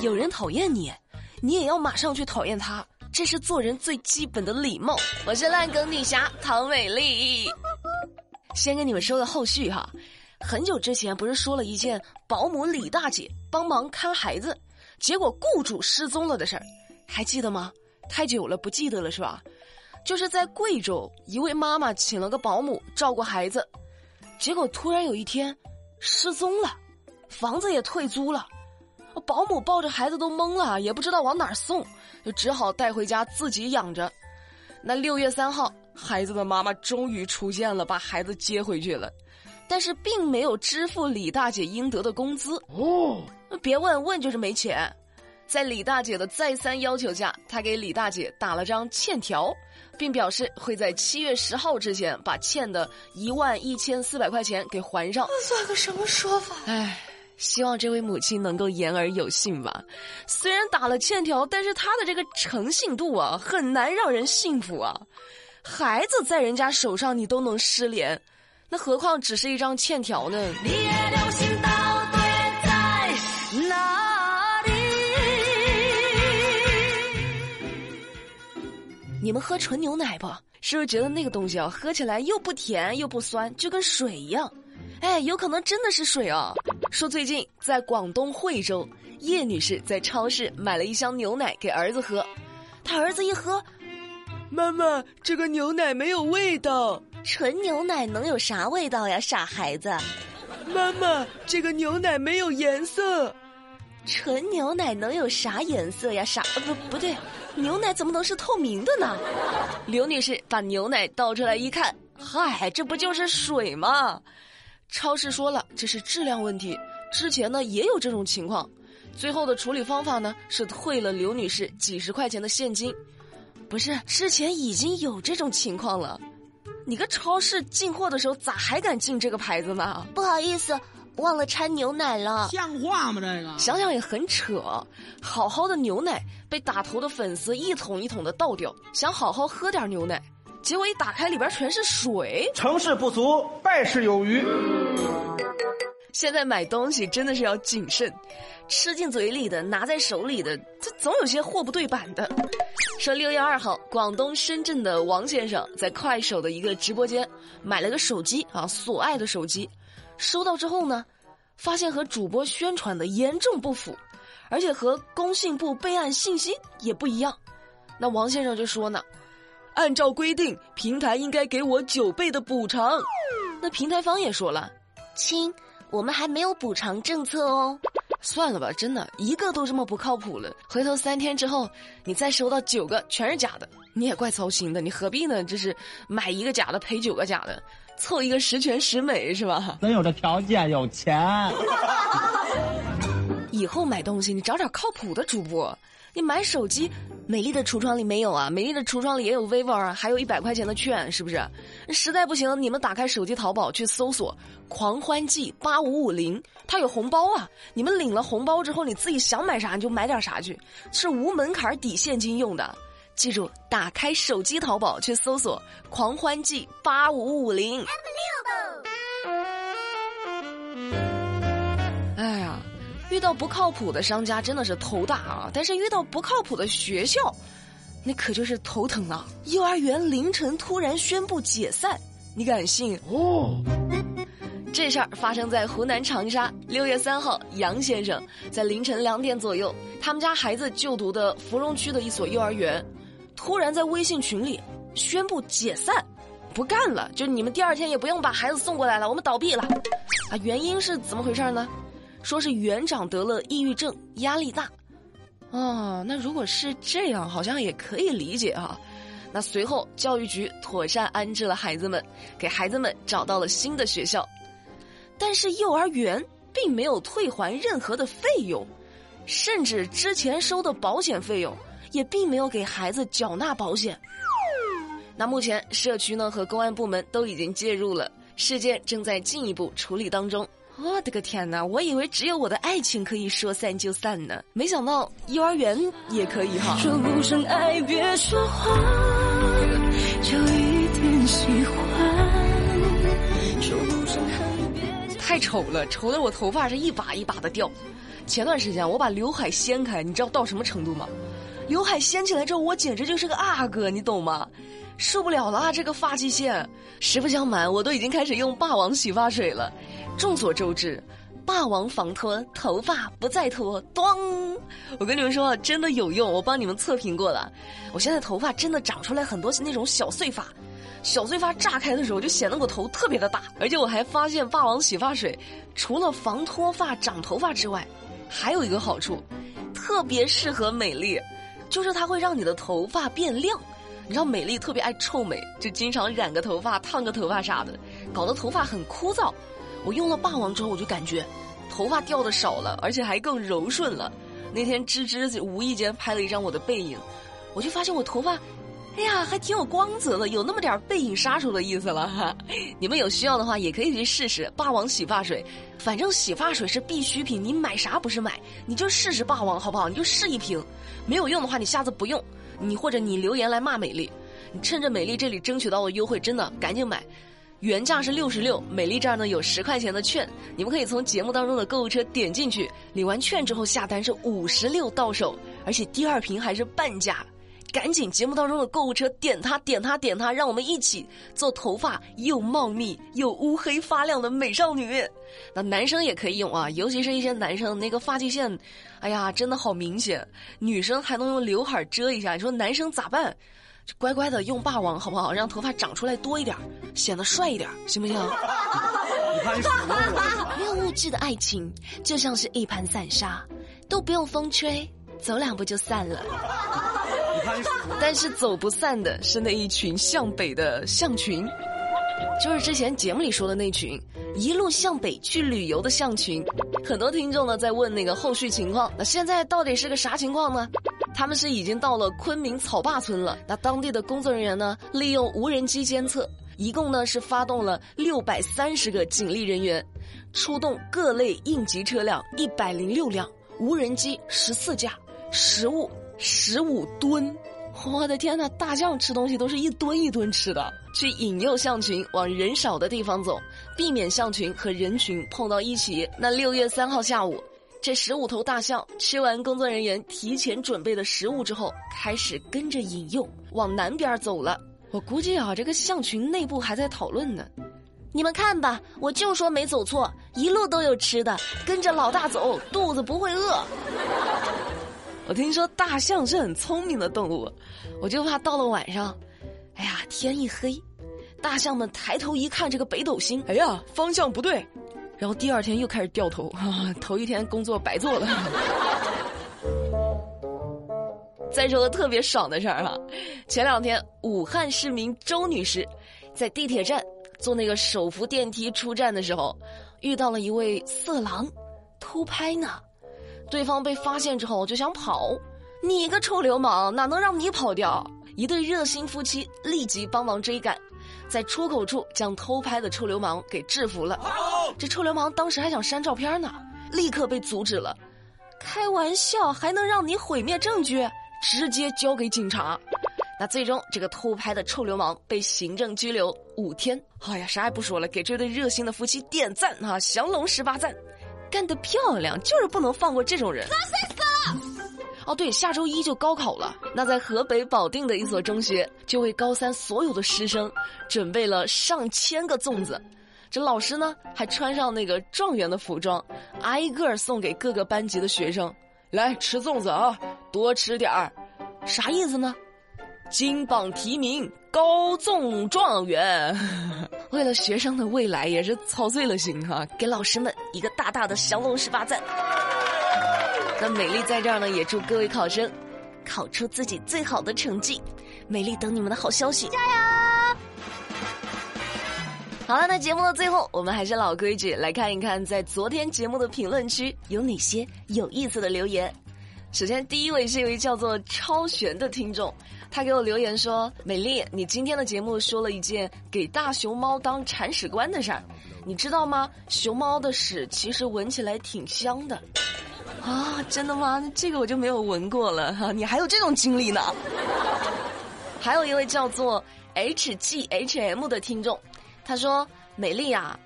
有人讨厌你，你也要马上去讨厌他，这是做人最基本的礼貌。我是烂梗女侠唐美丽，先跟你们说个后续哈。很久之前不是说了一件保姆李大姐帮忙看孩子，结果雇主失踪了的事儿，还记得吗？太久了不记得了是吧？就是在贵州，一位妈妈请了个保姆照顾孩子，结果突然有一天失踪了，房子也退租了，保姆抱着孩子都懵了，也不知道往哪儿送，就只好带回家自己养着。那六月三号，孩子的妈妈终于出现了，把孩子接回去了，但是并没有支付李大姐应得的工资哦。别问问就是没钱。在李大姐的再三要求下，他给李大姐打了张欠条，并表示会在七月十号之前把欠的一万一千四百块钱给还上。这算个什么说法？唉，希望这位母亲能够言而有信吧。虽然打了欠条，但是她的这个诚信度啊，很难让人信服啊。孩子在人家手上你都能失联，那何况只是一张欠条呢？你也流星到底在哪？你们喝纯牛奶不？是不是觉得那个东西啊，喝起来又不甜又不酸，就跟水一样？哎，有可能真的是水啊！说最近在广东惠州，叶女士在超市买了一箱牛奶给儿子喝，她儿子一喝，妈妈，这个牛奶没有味道。纯牛奶能有啥味道呀，傻孩子！妈妈，这个牛奶没有颜色。纯牛奶能有啥颜色呀？傻不不对，牛奶怎么能是透明的呢？刘女士把牛奶倒出来一看，嗨，这不就是水吗？超市说了，这是质量问题。之前呢也有这种情况，最后的处理方法呢是退了刘女士几十块钱的现金。不是，之前已经有这种情况了，你个超市进货的时候咋还敢进这个牌子呢？不好意思。忘了掺牛奶了，像话吗？这个想想也很扯。好好的牛奶被打头的粉丝一桶一桶的倒掉，想好好喝点牛奶，结果一打开里边全是水。成事不足，败事有余。现在买东西真的是要谨慎，吃进嘴里的、拿在手里的，这总有些货不对版的。说六月二号，广东深圳的王先生在快手的一个直播间买了个手机啊，所爱的手机。收到之后呢，发现和主播宣传的严重不符，而且和工信部备案信息也不一样。那王先生就说呢，按照规定，平台应该给我九倍的补偿。那平台方也说了，亲，我们还没有补偿政策哦。算了吧，真的一个都这么不靠谱了。回头三天之后，你再收到九个全是假的，你也怪操心的。你何必呢？就是买一个假的赔九个假的。凑一个十全十美是吧？咱有这条件，有钱。以后买东西你找点靠谱的主播。你买手机，美丽的橱窗里没有啊？美丽的橱窗里也有 vivo 啊，还有一百块钱的券，是不是？实在不行，你们打开手机淘宝去搜索“狂欢季八五五零”，它有红包啊！你们领了红包之后，你自己想买啥你就买点啥去，是无门槛抵现金用的。记住，打开手机淘宝去搜索“狂欢季八五五零”。遇到不靠谱的商家真的是头大啊！但是遇到不靠谱的学校，那可就是头疼了。幼儿园凌晨突然宣布解散，你敢信？哦，这事儿发生在湖南长沙。六月三号，杨先生在凌晨两点左右，他们家孩子就读的芙蓉区的一所幼儿园。突然在微信群里宣布解散，不干了，就你们第二天也不用把孩子送过来了，我们倒闭了。啊，原因是怎么回事呢？说是园长得了抑郁症，压力大。哦，那如果是这样，好像也可以理解啊。那随后教育局妥善安置了孩子们，给孩子们找到了新的学校，但是幼儿园并没有退还任何的费用，甚至之前收的保险费用。也并没有给孩子缴纳保险。那目前社区呢和公安部门都已经介入了，事件正在进一步处理当中。我的个天哪！我以为只有我的爱情可以说散就散呢，没想到幼儿园也可以哈。说不上爱，别说谎，就一点喜欢。说不上恨，别太丑了，丑的我头发是一把一把的掉。前段时间我把刘海掀开，你知道到什么程度吗？刘海掀起来之后，我简直就是个阿哥，你懂吗？受不了了，这个发际线。实不相瞒，我都已经开始用霸王洗发水了。众所周知，霸王防脱，头发不再脱。咚！我跟你们说，真的有用，我帮你们测评过了。我现在头发真的长出来很多那种小碎发。小碎发炸开的时候，就显得我头特别的大，而且我还发现霸王洗发水除了防脱发、长头发之外，还有一个好处，特别适合美丽，就是它会让你的头发变亮。你知道美丽特别爱臭美，就经常染个头发、烫个头发啥的，搞得头发很枯燥。我用了霸王之后，我就感觉头发掉的少了，而且还更柔顺了。那天芝芝无意间拍了一张我的背影，我就发现我头发。哎呀，还挺有光泽的，有那么点背影杀手的意思了哈。你们有需要的话，也可以去试试霸王洗发水。反正洗发水是必需品，你买啥不是买？你就试试霸王好不好？你就试一瓶，没有用的话，你下次不用。你或者你留言来骂美丽，你趁着美丽这里争取到的优惠，真的赶紧买。原价是六十六，美丽这儿呢有十块钱的券，你们可以从节目当中的购物车点进去，领完券之后下单是五十六到手，而且第二瓶还是半价。赶紧节目当中的购物车点它点它点它，让我们一起做头发又茂密又乌黑发亮的美少女。那男生也可以用啊，尤其是一些男生那个发际线，哎呀，真的好明显。女生还能用刘海遮一下，你说男生咋办？乖乖的用霸王好不好？让头发长出来多一点，显得帅一点，行不行？你看什么？没有物质的爱情就像是一盘散沙，都不用风吹，走两步就散了。但是走不散的是那一群向北的象群，就是之前节目里说的那群一路向北去旅游的象群。很多听众呢在问那个后续情况，那现在到底是个啥情况呢？他们是已经到了昆明草坝村了。那当地的工作人员呢，利用无人机监测，一共呢是发动了六百三十个警力人员，出动各类应急车辆一百零六辆，无人机十四架，食物。十五吨，我的天呐！大象吃东西都是一吨一吨吃的。去引诱象群往人少的地方走，避免象群和人群碰到一起。那六月三号下午，这十五头大象吃完工作人员提前准备的食物之后，开始跟着引诱往南边走了。我估计啊，这个象群内部还在讨论呢。你们看吧，我就说没走错，一路都有吃的，跟着老大走，肚子不会饿。我听说大象是很聪明的动物，我就怕到了晚上，哎呀，天一黑，大象们抬头一看这个北斗星，哎呀，方向不对，然后第二天又开始掉头，头一天工作白做了。再说个特别爽的事儿哈，前两天武汉市民周女士在地铁站坐那个手扶电梯出站的时候，遇到了一位色狼，偷拍呢。对方被发现之后就想跑，你个臭流氓，哪能让你跑掉？一对热心夫妻立即帮忙追赶，在出口处将偷拍的臭流氓给制服了。这臭流氓当时还想删照片呢，立刻被阻止了。开玩笑，还能让你毁灭证据？直接交给警察。那最终这个偷拍的臭流氓被行政拘留五天。哎呀，啥也不说了，给这对热心的夫妻点赞啊！降龙十八赞。干得漂亮，就是不能放过这种人。哦，对，下周一就高考了。那在河北保定的一所中学，就为高三所有的师生准备了上千个粽子。这老师呢，还穿上那个状元的服装，挨个送给各个班级的学生。来吃粽子啊，多吃点儿。啥意思呢？金榜题名，高中状元。为了学生的未来，也是操碎了心哈，给老师们一个大大的降龙十八赞。那美丽在这儿呢，也祝各位考生考出自己最好的成绩。美丽等你们的好消息，加油！好了，那节目的最后，我们还是老规矩，来看一看在昨天节目的评论区有哪些有意思的留言。首先，第一位是一位叫做超玄的听众。他给我留言说：“美丽，你今天的节目说了一件给大熊猫当铲屎官的事儿，你知道吗？熊猫的屎其实闻起来挺香的，啊，真的吗？这个我就没有闻过了哈，你还有这种经历呢？还有一位叫做 H G H M 的听众，他说：美丽啊，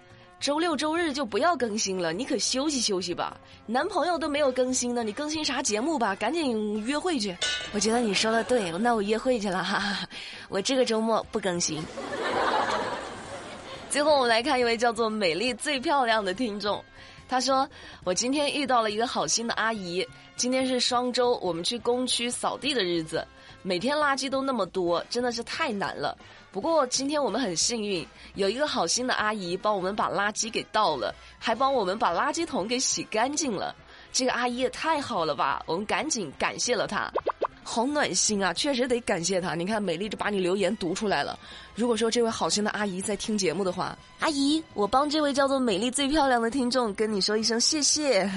周六周日就不要更新了，你可休息休息吧。男朋友都没有更新呢，你更新啥节目吧？赶紧约会去。我觉得你说的对，那我约会去了哈哈。我这个周末不更新。最后我们来看一位叫做“美丽最漂亮”的听众，他说：“我今天遇到了一个好心的阿姨，今天是双周，我们去工区扫地的日子，每天垃圾都那么多，真的是太难了。”不过今天我们很幸运，有一个好心的阿姨帮我们把垃圾给倒了，还帮我们把垃圾桶给洗干净了。这个阿姨也太好了吧！我们赶紧感谢了她，好暖心啊！确实得感谢她。你看，美丽就把你留言读出来了。如果说这位好心的阿姨在听节目的话，阿姨，我帮这位叫做美丽最漂亮的听众跟你说一声谢谢。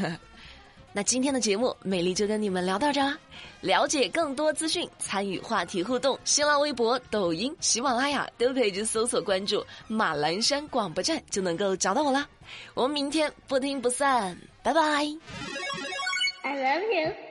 那今天的节目，美丽就跟你们聊到这啦。了解更多资讯，参与话题互动，新浪微博、抖音、喜马拉雅都可以去搜索关注马栏山广播站，就能够找到我啦。我们明天不听不散，拜拜。I love you.